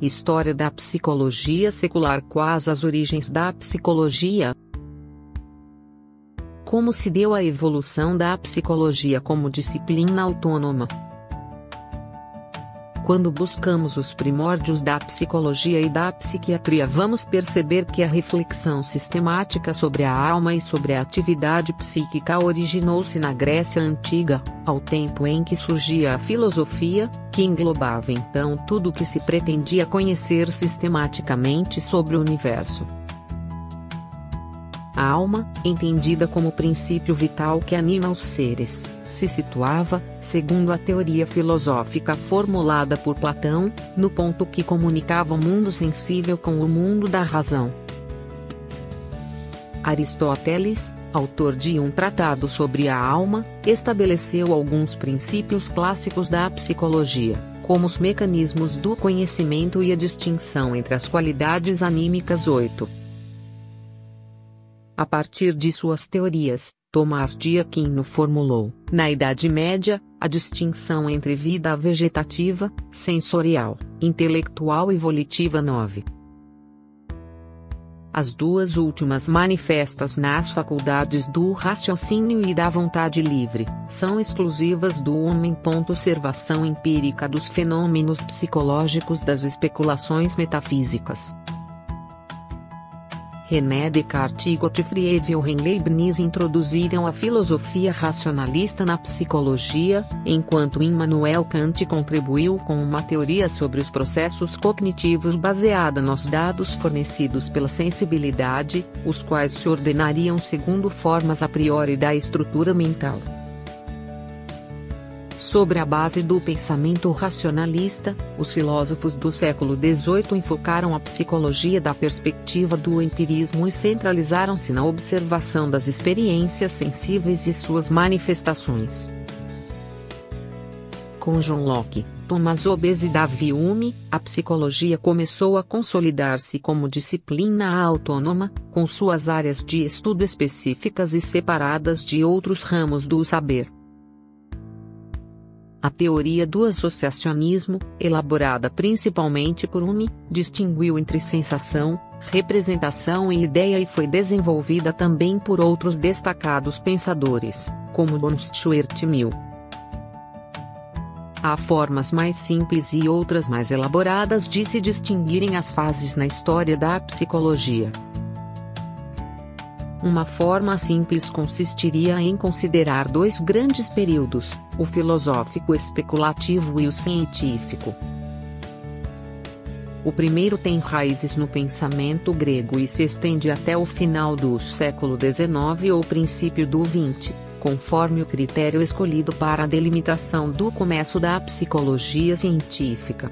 História da psicologia secular Quais as origens da psicologia? Como se deu a evolução da psicologia como disciplina autônoma? Quando buscamos os primórdios da psicologia e da psiquiatria, vamos perceber que a reflexão sistemática sobre a alma e sobre a atividade psíquica originou-se na Grécia Antiga, ao tempo em que surgia a filosofia, que englobava então tudo o que se pretendia conhecer sistematicamente sobre o universo. A alma, entendida como princípio vital que anima os seres, se situava, segundo a teoria filosófica formulada por Platão, no ponto que comunicava o mundo sensível com o mundo da razão. Aristóteles, autor de um tratado sobre a alma, estabeleceu alguns princípios clássicos da psicologia, como os mecanismos do conhecimento e a distinção entre as qualidades anímicas 8. A partir de suas teorias, Tomás de Aquino formulou, na Idade Média, a distinção entre vida vegetativa, sensorial, intelectual e volitiva 9. As duas últimas manifestas nas faculdades do raciocínio e da vontade livre, são exclusivas do homem. Observação empírica dos fenômenos psicológicos das especulações metafísicas. René Descartes e Gottfried Wilhelm Leibniz introduziram a filosofia racionalista na psicologia, enquanto Immanuel Kant contribuiu com uma teoria sobre os processos cognitivos baseada nos dados fornecidos pela sensibilidade, os quais se ordenariam segundo formas a priori da estrutura mental. Sobre a base do pensamento racionalista, os filósofos do século XVIII enfocaram a psicologia da perspectiva do empirismo e centralizaram-se na observação das experiências sensíveis e suas manifestações. Com John Locke, Thomas Hobbes e Davi Hume, a psicologia começou a consolidar-se como disciplina autônoma, com suas áreas de estudo específicas e separadas de outros ramos do saber. A teoria do associacionismo, elaborada principalmente por Hume, distinguiu entre sensação, representação e ideia e foi desenvolvida também por outros destacados pensadores, como von Stuart Mill. Há formas mais simples e outras mais elaboradas de se distinguirem as fases na história da psicologia. Uma forma simples consistiria em considerar dois grandes períodos, o filosófico especulativo e o científico. O primeiro tem raízes no pensamento grego e se estende até o final do século XIX ou princípio do XX, conforme o critério escolhido para a delimitação do começo da psicologia científica.